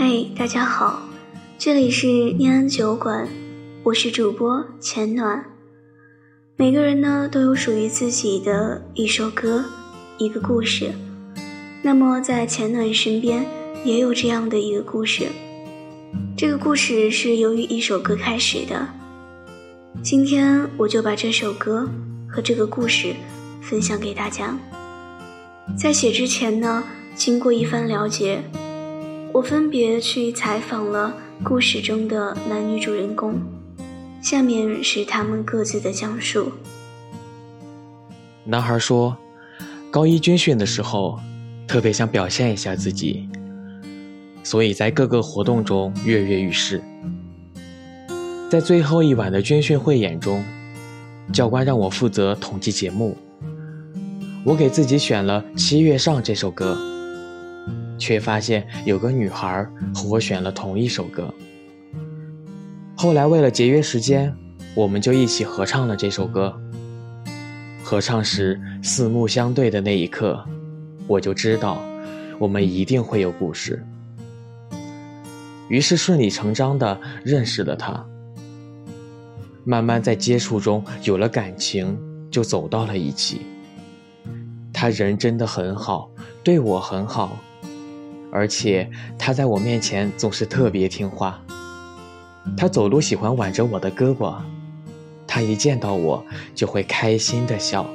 嗨，大家好，这里是念安酒馆，我是主播浅暖。每个人呢都有属于自己的一首歌，一个故事。那么在浅暖身边也有这样的一个故事，这个故事是由于一首歌开始的。今天我就把这首歌和这个故事分享给大家。在写之前呢，经过一番了解。我分别去采访了故事中的男女主人公，下面是他们各自的讲述。男孩说：“高一军训的时候，特别想表现一下自己，所以在各个活动中跃跃欲试。在最后一晚的军训汇演中，教官让我负责统计节目，我给自己选了《七月上》这首歌。”却发现有个女孩和我选了同一首歌。后来为了节约时间，我们就一起合唱了这首歌。合唱时四目相对的那一刻，我就知道我们一定会有故事。于是顺理成章地认识了她。慢慢在接触中有了感情，就走到了一起。她人真的很好，对我很好。而且他在我面前总是特别听话。他走路喜欢挽着我的胳膊，他一见到我就会开心的笑。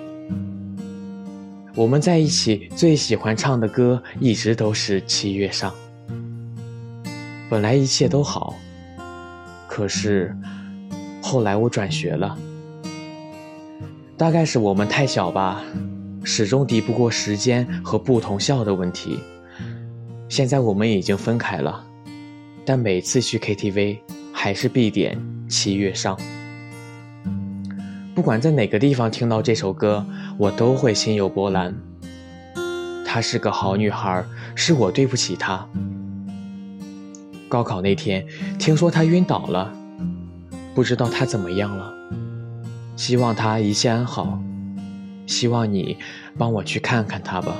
我们在一起最喜欢唱的歌一直都是《七月上》。本来一切都好，可是后来我转学了。大概是我们太小吧，始终敌不过时间和不同校的问题。现在我们已经分开了，但每次去 KTV 还是必点《七月上》。不管在哪个地方听到这首歌，我都会心有波澜。她是个好女孩，是我对不起她。高考那天，听说她晕倒了，不知道她怎么样了。希望她一切安好，希望你帮我去看看她吧。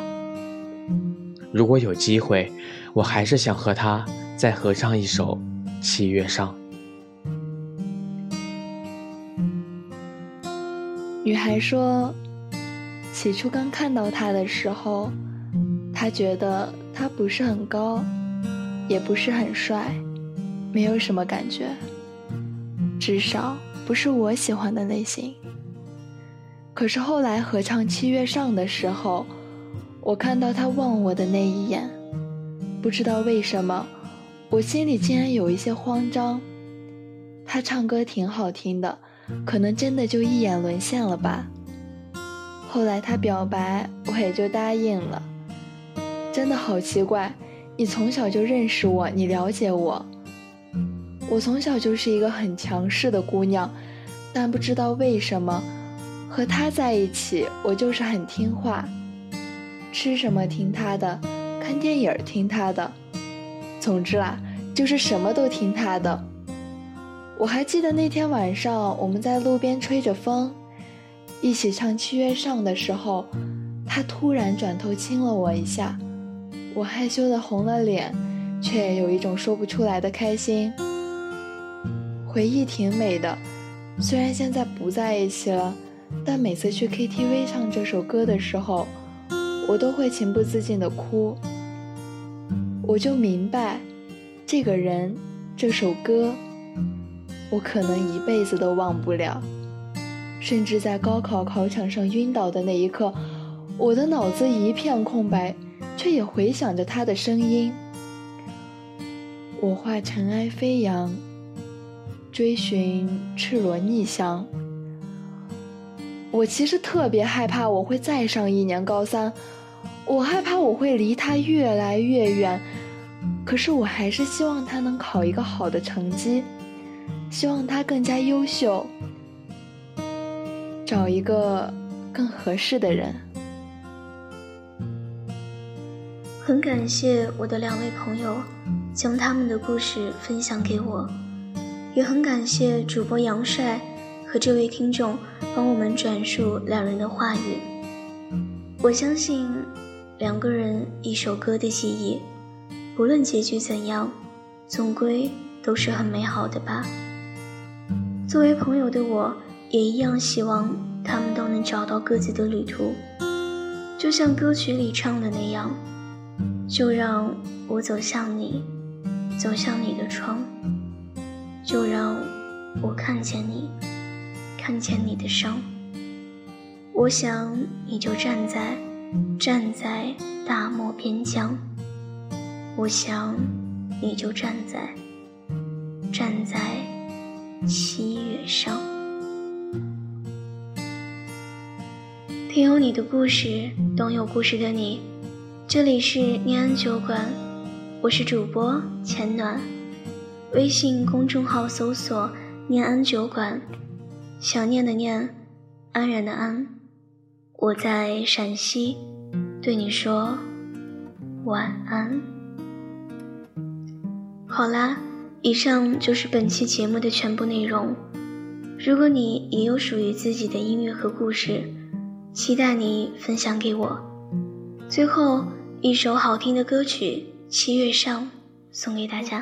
如果有机会，我还是想和他再合唱一首《七月上》。女孩说：“起初刚看到他的时候，她觉得他不是很高，也不是很帅，没有什么感觉，至少不是我喜欢的类型。可是后来合唱《七月上》的时候。”我看到他望我的那一眼，不知道为什么，我心里竟然有一些慌张。他唱歌挺好听的，可能真的就一眼沦陷了吧。后来他表白，我也就答应了。真的好奇怪，你从小就认识我，你了解我。我从小就是一个很强势的姑娘，但不知道为什么，和他在一起，我就是很听话。吃什么听他的，看电影听他的，总之啦，就是什么都听他的。我还记得那天晚上，我们在路边吹着风，一起唱《七月上》的时候，他突然转头亲了我一下，我害羞的红了脸，却有一种说不出来的开心。回忆挺美的，虽然现在不在一起了，但每次去 KTV 唱这首歌的时候。我都会情不自禁的哭，我就明白，这个人，这首歌，我可能一辈子都忘不了。甚至在高考考场上晕倒的那一刻，我的脑子一片空白，却也回想着他的声音。我化尘埃飞扬，追寻赤裸逆翔。我其实特别害怕，我会再上一年高三，我害怕我会离他越来越远，可是我还是希望他能考一个好的成绩，希望他更加优秀，找一个更合适的人。很感谢我的两位朋友将他们的故事分享给我，也很感谢主播杨帅。和这位听众帮我们转述两人的话语，我相信两个人一首歌的记忆，不论结局怎样，总归都是很美好的吧。作为朋友的我，也一样希望他们都能找到各自的旅途，就像歌曲里唱的那样，就让我走向你，走向你的窗，就让我看见你，看见你的伤。我想你就站在，站在大漠边疆。我想你就站在，站在。七月上，听有你的故事，懂有故事的你。这里是念安酒馆，我是主播浅暖。微信公众号搜索“念安酒馆”，想念的念，安然的安。我在陕西，对你说晚安。好啦。以上就是本期节目的全部内容。如果你也有属于自己的音乐和故事，期待你分享给我。最后一首好听的歌曲《七月上》送给大家。